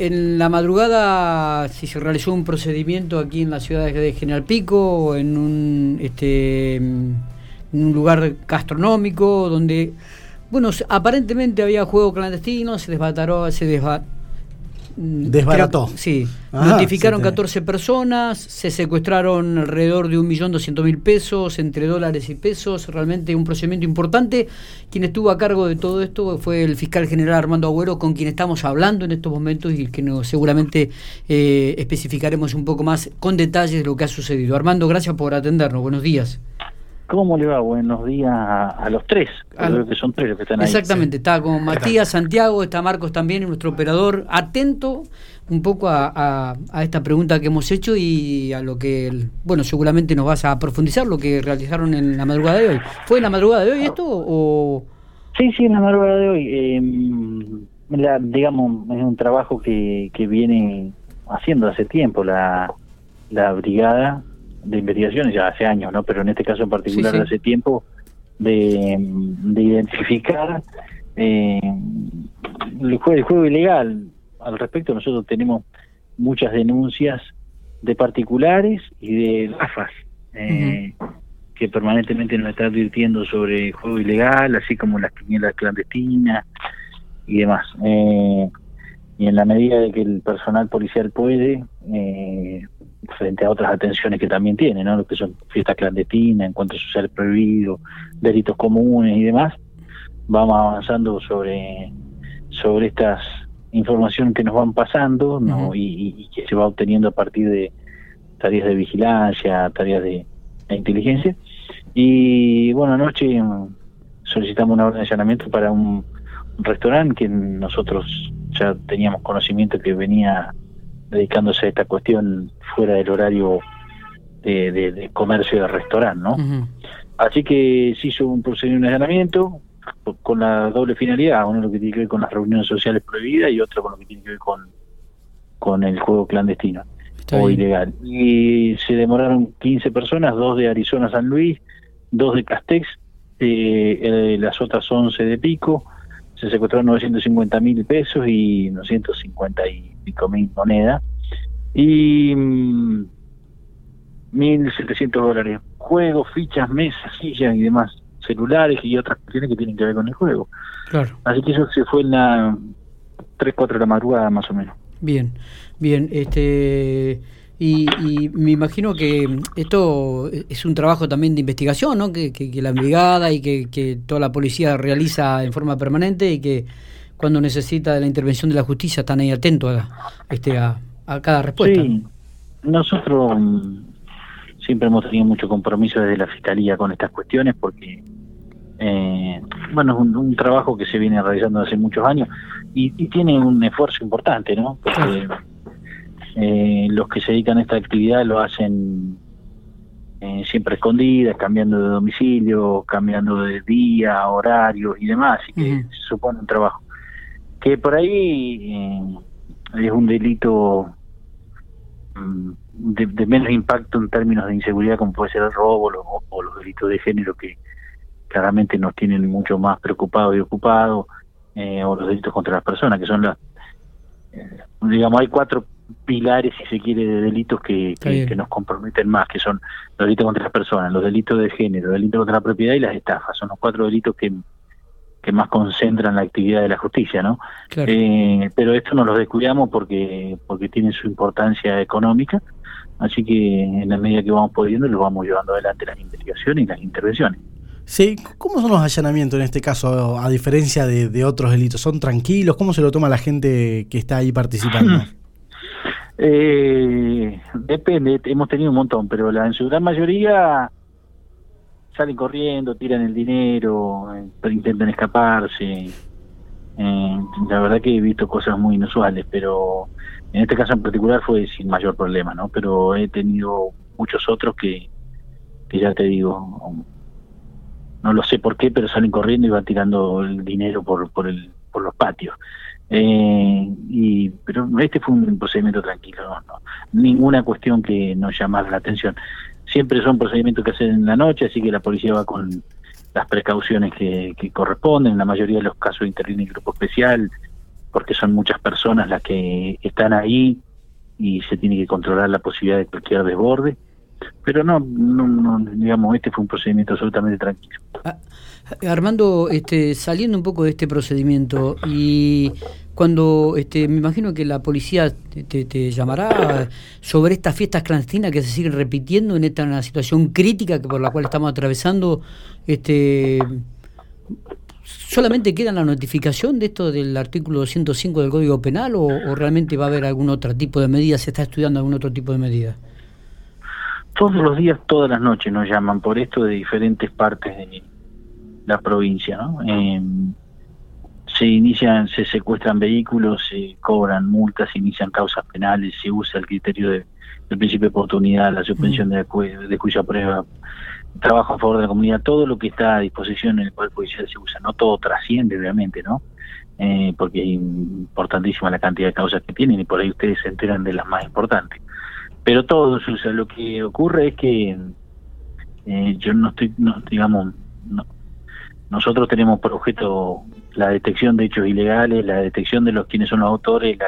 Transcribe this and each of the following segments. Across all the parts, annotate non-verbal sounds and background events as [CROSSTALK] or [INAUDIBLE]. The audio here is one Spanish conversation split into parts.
En la madrugada si se realizó un procedimiento aquí en la ciudad de General Pico, en un, este, en un lugar gastronómico donde, bueno, aparentemente había juego clandestino, se desbataró, se Mm, Desbarató. sí. Notificaron 14 personas, se secuestraron alrededor de 1.200.000 pesos entre dólares y pesos. Realmente un procedimiento importante. Quien estuvo a cargo de todo esto fue el fiscal general Armando Agüero, con quien estamos hablando en estos momentos y que nos, seguramente eh, especificaremos un poco más con detalles de lo que ha sucedido. Armando, gracias por atendernos. Buenos días. ¿Cómo le va? Buenos días a, los tres. Creo que son tres los que están ahí. Exactamente, está con Matías, Santiago, está Marcos también, nuestro operador, atento un poco a, esta pregunta que hemos hecho y a lo que, bueno, seguramente nos vas a profundizar lo que realizaron en la madrugada de hoy. ¿Fue en la madrugada de hoy esto o...? Sí, sí, en la madrugada de hoy. Eh, digamos, es un trabajo que, que viene haciendo hace tiempo la, la brigada de investigaciones ya hace años, ¿no? Pero en este caso en particular hace tiempo de, identificar eh, el, juego, el juego ilegal. Al respecto nosotros tenemos muchas denuncias de particulares y de AFAS eh, que permanentemente nos están advirtiendo sobre el juego ilegal, así como las quinielas clandestinas y demás. Eh, y en la medida de que el personal policial puede, eh, frente a otras atenciones que también tiene, ¿no? Lo que son fiestas clandestinas, encuentros sociales prohibidos, delitos comunes y demás, vamos avanzando sobre, sobre estas información que nos van pasando ¿no? y, que se va obteniendo a partir de tareas de vigilancia, tareas de, inteligencia. Y bueno, anoche solicitamos una orden de allanamiento para un, un restaurante que nosotros ya teníamos conocimiento que venía dedicándose a esta cuestión fuera del horario de, comercio de restaurante, ¿no? Así que se hizo un procedimiento de allanamiento con la doble finalidad, uno lo que tiene que ver con las reuniones sociales prohibidas y otro con lo que tiene que ver con, con el juego clandestino o ilegal. Y se demoraron 15 personas, dos de Arizona San Luis, dos de Castex, eh, eh las otras 11 de Pico, se secuestraron 950 mil pesos y 950 y pico mil monedas y 1.700 mm, dólares. Juegos, fichas, mesas, sillas y demás, celulares y otras cuestiones que tienen que ver con el juego. Claro. Así que eso se fue en la 3, 4 de la madrugada más o menos. Bien, bien. este y, me imagino que esto es un trabajo también de investigación, ¿no? Que, la brigada y que, toda la policía realiza en forma permanente y que cuando necesita de la intervención de la justicia están ahí atentos a, este, a, cada respuesta. Sí, nosotros mm, siempre hemos tenido mucho compromiso desde la Fiscalía con estas cuestiones porque, eh, bueno, es un, trabajo que se viene realizando hace muchos años y, tiene un esfuerzo importante, ¿no? Porque eh, los que se dedican a esta actividad lo hacen eh, siempre escondidas, cambiando de domicilio, cambiando de día, horario y demás, así que se supone un trabajo. Que por ahí eh, es un delito mm, de, menos impacto en términos de inseguridad como puede ser el robo o, los delitos de género que claramente nos tienen mucho más preocupados y ocupados, o los delitos contra las personas, que son las, digamos, hay cuatro pilares, si se quiere, de delitos que, que, nos comprometen más, que son los delitos contra las personas, los delitos de género, los delitos contra la propiedad y las estafas. Son los cuatro delitos que, que más concentran la actividad de la justicia, ¿no? Eh, pero esto no los descuidamos porque, porque tienen su importancia económica, así que en la medida que vamos pudiendo, lo vamos llevando adelante las investigaciones y las intervenciones. Sí, ¿cómo son los allanamientos en este caso, a diferencia de, de otros delitos? ¿Son tranquilos? ¿Cómo se lo toma la gente que está ahí participando? [CLEARS THROAT] Eh, depende, hemos tenido un montón, pero la, en su gran mayoría salen corriendo, tiran el dinero, eh, intentan escaparse. Eh, la verdad que he visto cosas muy inusuales, pero en este caso en particular fue sin mayor problema, ¿no? Pero he tenido muchos otros que, que ya te digo, no lo sé por qué, pero salen corriendo y van tirando el dinero por, por, el, por los patios. Eh, y pero este fue un procedimiento tranquilo, no, ninguna cuestión que nos llamara la atención. Siempre son procedimientos que hacen en la noche, así que la policía va con las precauciones que, corresponden. En la mayoría de los casos interviene el grupo especial porque son muchas personas las que están ahí y se tiene que controlar la posibilidad de cualquier desborde. Pero no, no, digamos, este fue un procedimiento absolutamente tranquilo. Ah, Armando, este, saliendo un poco de este procedimiento y cuando este, me imagino que la policía te, llamará sobre estas fiestas clandestinas que se siguen repitiendo en esta situación crítica que por la cual estamos atravesando, este, ¿solamente queda la notificación de esto del artículo 205 del Código Penal o, o realmente va a haber algún otro tipo de medida, se está estudiando algún otro tipo de medida? Todos los días, todas las noches nos llaman por esto de diferentes partes de la provincia, ¿no? Eh, se inician, se secuestran vehículos, se cobran multas, se inician causas penales, se usa el criterio de, del principio de oportunidad, la suspensión de, de cuya prueba, trabajo a favor de la comunidad, todo lo que está a disposición en el Poder Judicial se usa, no todo trasciende obviamente, ¿no? Eh, porque es importantísima la cantidad de causas que tienen y por ahí ustedes se enteran de las más importantes. Pero todo se usa, lo que ocurre es que eh, yo no estoy, no, digamos, no, nosotros tenemos por objeto la detección de hechos ilegales, la detección de los quienes son los autores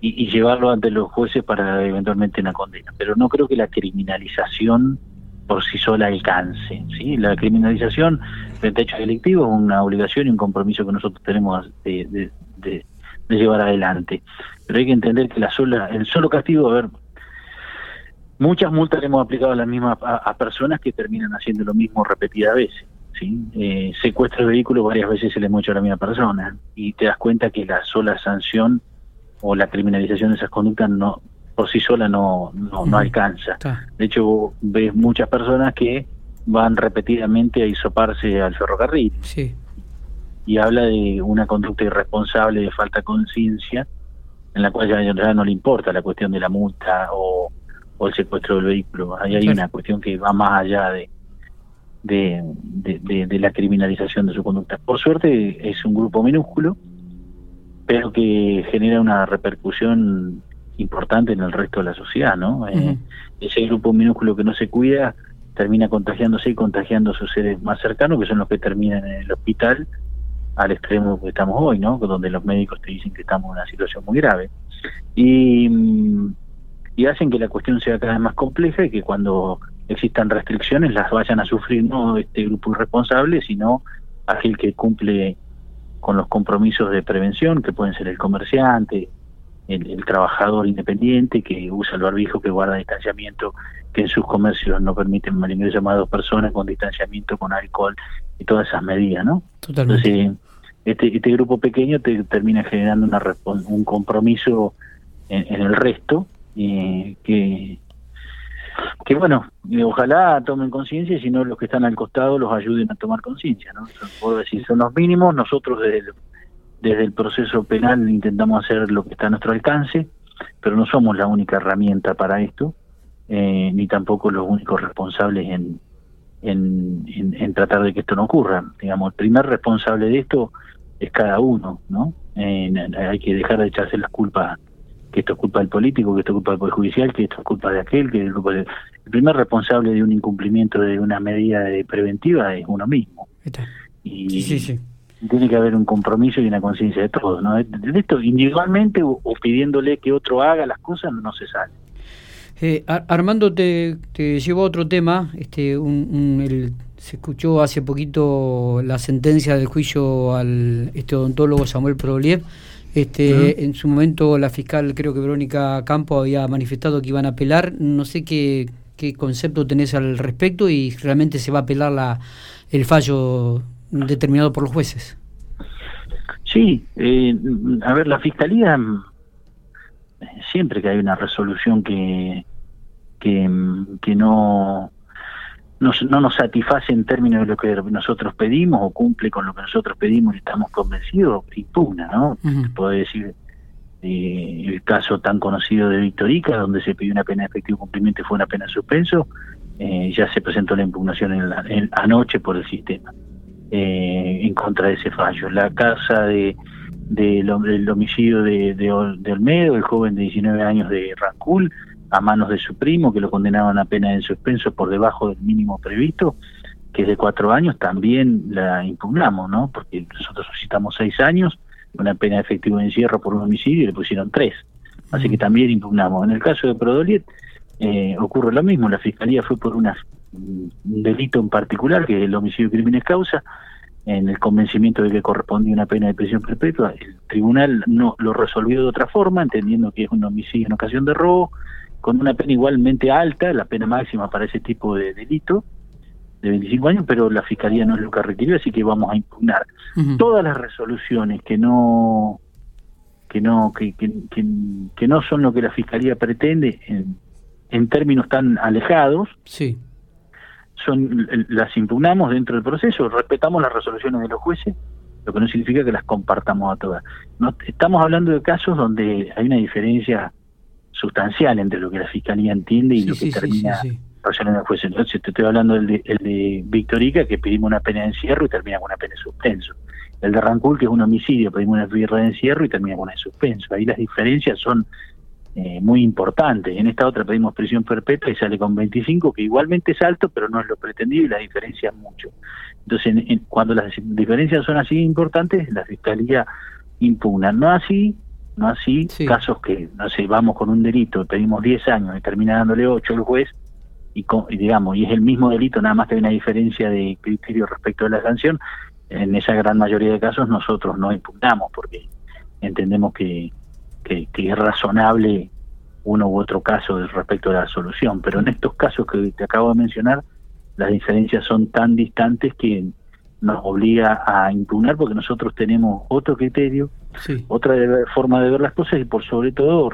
y, llevarlo ante los jueces para eventualmente una condena. Pero no creo que la criminalización por sí sola alcance. ¿sí? La criminalización frente a hechos delictivos es una obligación y un compromiso que nosotros tenemos de, llevar adelante. Pero hay que entender que la sola, el solo castigo, a ver, muchas multas le hemos aplicado a las mismas a personas que terminan haciendo lo mismo repetidas veces. ¿sí? Eh, secuestro de vehículo varias veces se le hemos hecho a la misma persona y te das cuenta que la sola sanción o la criminalización de esas conductas no por sí sola no, no, alcanza. De hecho, ves muchas personas que van repetidamente a hisoparse al ferrocarril. Y habla de una conducta irresponsable, de falta de conciencia, en la cual ya, no le importa la cuestión de la multa o, el secuestro del vehículo. Ahí hay una cuestión que va más allá de, de, de, la criminalización de su conducta. Por suerte es un grupo minúsculo, pero que genera una repercusión importante en el resto de la sociedad, ¿no? Eh, ese grupo minúsculo que no se cuida termina contagiándose y contagiando a sus seres más cercanos, que son los que terminan en el hospital, al extremo que estamos hoy, ¿no? Donde los médicos te dicen que estamos en una situación muy grave. Y, y hacen que la cuestión sea cada vez más compleja y que cuando existan restricciones las vayan a sufrir no este grupo irresponsable, sino aquel que cumple con los compromisos de prevención, que pueden ser el comerciante, el, trabajador independiente que usa el barbijo, que guarda distanciamiento, que en sus comercios no permiten mal ingreso dos personas con distanciamiento, con alcohol y todas esas medidas, ¿no? Entonces, este, este grupo pequeño te termina generando una, un compromiso en, en el resto eh, que que bueno, ojalá tomen conciencia y si no los que están al costado los ayuden a tomar conciencia, ¿no? Puedo decir, son los mínimos, nosotros desde el, desde el proceso penal intentamos hacer lo que está a nuestro alcance, pero no somos la única herramienta para esto, eh, ni tampoco los únicos responsables en, en, en, tratar de que esto no ocurra. Digamos, el primer responsable de esto es cada uno, ¿no? Eh, hay que dejar de echarse las culpas que esto es culpa del político, que esto es culpa del Poder Judicial, que esto es culpa de aquel, que es culpa de... El primer responsable de un incumplimiento de una medida preventiva es uno mismo. Y tiene que haber un compromiso y una conciencia de todos, ¿no? De, esto individualmente o, pidiéndole que otro haga las cosas no se sale. Eh, Armando, te, te llevó a otro tema. Este, un, se escuchó hace poquito la sentencia del juicio al este odontólogo Samuel Proliev este, En su momento la fiscal, creo que Verónica Campo, había manifestado que iban a apelar. No sé qué, qué concepto tenés al respecto y realmente se va a apelar la, el fallo determinado por los jueces. Sí, eh, a ver, la fiscalía, siempre que hay una resolución que, que, que no no nos satisface en términos de lo que nosotros pedimos o cumple con lo que nosotros pedimos y estamos convencidos, impugna, ¿no? Puedo decir eh, el caso tan conocido de Victorica, donde se pidió una pena de efectivo cumplimiento y fue una pena de suspenso, eh, ya se presentó la impugnación en anoche por el sistema eh, en contra de ese fallo. La casa de del homicidio de, de, de Olmedo, el joven de 19 años de Rancul, a manos de su primo, que lo condenaban a pena en suspenso por debajo del mínimo previsto, que es de cuatro años, también la impugnamos, ¿no? Porque nosotros solicitamos seis años, una pena de efectivo de encierro por un homicidio y le pusieron tres. Así que también impugnamos. En el caso de Prodoliet eh, ocurre lo mismo, la Fiscalía fue por una, un delito en particular, que es el homicidio de crímenes causa, en el convencimiento de que correspondía una pena de prisión perpetua, el tribunal no lo resolvió de otra forma, entendiendo que es un homicidio en ocasión de robo, con una pena igualmente alta, la pena máxima para ese tipo de delito, de 25 años, pero la Fiscalía no es lo que requirió, así que vamos a impugnar. Todas las resoluciones que no que no que, que, que, no son lo que la Fiscalía pretende en, en términos tan alejados, sí. son las impugnamos dentro del proceso, respetamos las resoluciones de los jueces, lo que no significa que las compartamos a todas. No, estamos hablando de casos donde hay una diferencia sustancial entre lo que la Fiscalía entiende y lo que termina resolucionando el juez. Entonces te estoy hablando del de, el de Victorica, que pedimos una pena de encierro y termina con una pena de suspenso. El de Rancul, que es un homicidio, pedimos una pena de encierro y termina con una de suspenso. Ahí las diferencias son eh, muy importantes. En esta otra pedimos prisión perpetua y sale con 25, que igualmente es alto, pero no es lo pretendido y la diferencia es mucho. Entonces, cuando las diferencias son así importantes, la Fiscalía impugna. No así no así casos que, no sé, vamos con un delito, pedimos 10 años y termina dándole 8 el juez, y, digamos, y es el mismo delito, nada más que hay una diferencia de criterio respecto de la sanción, en esa gran mayoría de casos nosotros no impugnamos porque entendemos que, que, es razonable uno u otro caso respecto de la solución, pero en estos casos que te acabo de mencionar, las diferencias son tan distantes que nos obliga a impugnar porque nosotros tenemos otro criterio, otra forma de ver las cosas y por sobre todo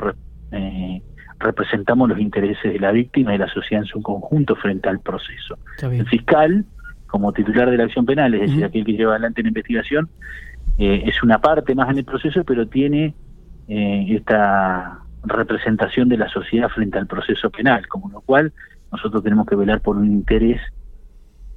eh, representamos los intereses de la víctima y la sociedad en su conjunto frente al proceso. El fiscal, como titular de la acción penal, es decir, aquel que lleva adelante la investigación, eh, es una parte más en el proceso, pero tiene eh, esta representación de la sociedad frente al proceso penal, como lo cual nosotros tenemos que velar por un interés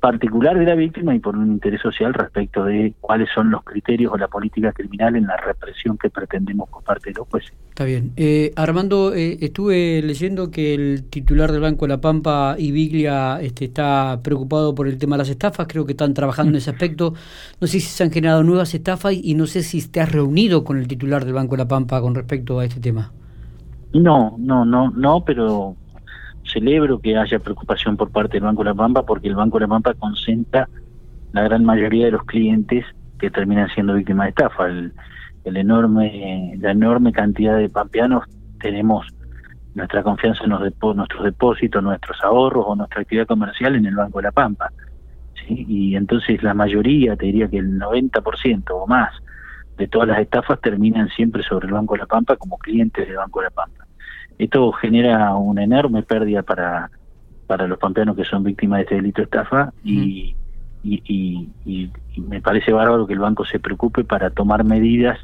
particular de la víctima y por un interés social respecto de cuáles son los criterios o la política criminal en la represión que pretendemos por parte de los jueces. Está bien. Eh, Armando, eh, estuve leyendo que el titular del Banco de la Pampa, Ibiglia, este, está preocupado por el tema de las estafas, creo que están trabajando en ese aspecto. No sé si se han generado nuevas estafas y no sé si te has reunido con el titular del Banco de la Pampa con respecto a este tema. No, no, no, no, pero celebro que haya preocupación por parte del Banco de la Pampa porque el Banco de la Pampa concentra la gran mayoría de los clientes que terminan siendo víctimas de estafa. El, enorme, la enorme cantidad de pampeanos tenemos nuestra confianza en los nuestros depósitos, nuestros ahorros o nuestra actividad comercial en el Banco de la Pampa. Y entonces la mayoría, te diría que el 90% o más de todas las estafas terminan siempre sobre el Banco de la Pampa como clientes del Banco de la Pampa. Esto genera una enorme pérdida para, para los pampeanos que son víctimas de este delito de estafa y, y, me parece bárbaro que el banco se preocupe para tomar medidas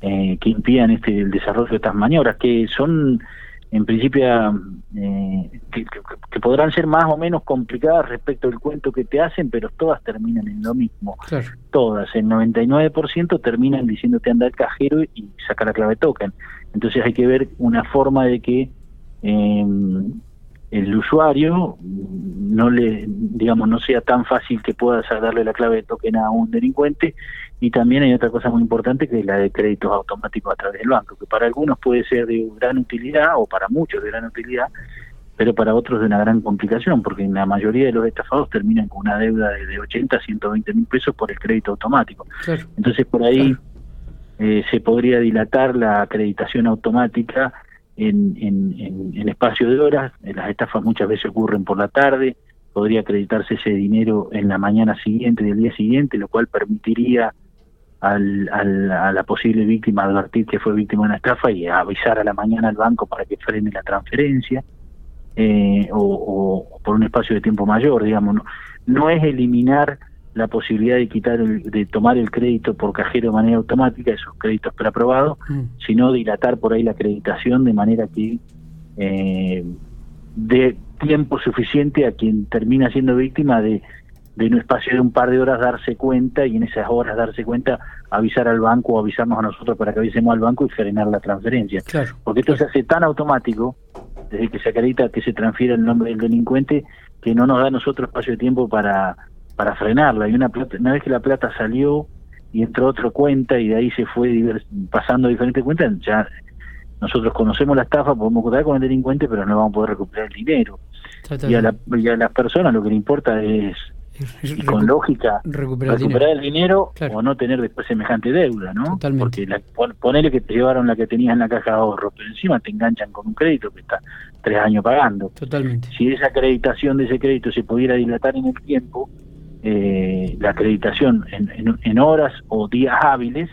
eh, que impidan este el desarrollo de estas maniobras, que son en principio eh, que, podrán ser más o menos complicadas respecto al cuento que te hacen, pero todas terminan en lo mismo. Todas, el 99% terminan diciéndote anda al cajero y saca la clave token. Entonces hay que ver una forma de que eh, el usuario no le, digamos, no sea tan fácil que pueda darle la clave de token a un delincuente. Y también hay otra cosa muy importante que es la de créditos automáticos a través del banco, que para algunos puede ser de gran utilidad o para muchos de gran utilidad, pero para otros de una gran complicación, porque en la mayoría de los estafados terminan con una deuda de, 80 a 120 mil pesos por el crédito automático. Entonces por ahí eh, se podría dilatar la acreditación automática en, en, en, espacio de horas, las estafas muchas veces ocurren por la tarde, podría acreditarse ese dinero en la mañana siguiente del día siguiente, lo cual permitiría al, a la posible víctima advertir que fue víctima de una estafa y avisar a la mañana al banco para que frene la transferencia, eh, o, o, por un espacio de tiempo mayor, digamos. No, no es eliminar la posibilidad de quitar de tomar el crédito por cajero de manera automática, esos créditos preaprobados, mm. sino dilatar por ahí la acreditación de manera que eh, dé tiempo suficiente a quien termina siendo víctima de, de un espacio de un par de horas darse cuenta y en esas horas darse cuenta avisar al banco o avisarnos a nosotros para que avisemos al banco y frenar la transferencia. Porque esto se hace tan automático, desde que se acredita que se transfiere el nombre del delincuente, que no nos da a nosotros espacio de tiempo para para frenarla. Y una, plata, una vez que la plata salió, y entró otra cuenta y de ahí se fue pasando diferentes cuentas, ya nosotros conocemos la estafa, podemos contar con el delincuente, pero no vamos a poder recuperar el dinero. Y a, la, y a las personas lo que le importa es con lógica recuperar, el dinero, o no tener después semejante deuda, ¿no? Porque la, ponele que te llevaron la que tenías en la caja de ahorro, pero encima te enganchan con un crédito que está tres años pagando. Totalmente. Si esa acreditación de ese crédito se pudiera dilatar en el tiempo, eh, la acreditación en, en, horas o días hábiles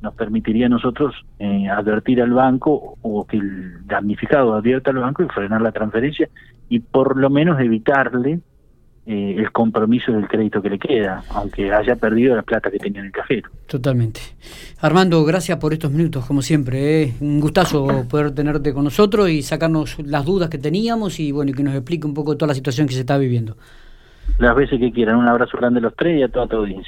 nos permitiría a nosotros eh, advertir al banco o que el damnificado advierta al banco y frenar la transferencia y por lo menos evitarle eh, el compromiso del crédito que le queda, aunque haya perdido la plata que tenía en el cajero. Totalmente. Armando, gracias por estos minutos, como siempre. ¿eh? Un gustazo poder tenerte con nosotros y sacarnos las dudas que teníamos y bueno, que nos explique un poco toda la situación que se está viviendo. Las veces que quieran. Un abrazo grande a los tres y a toda tu audiencia.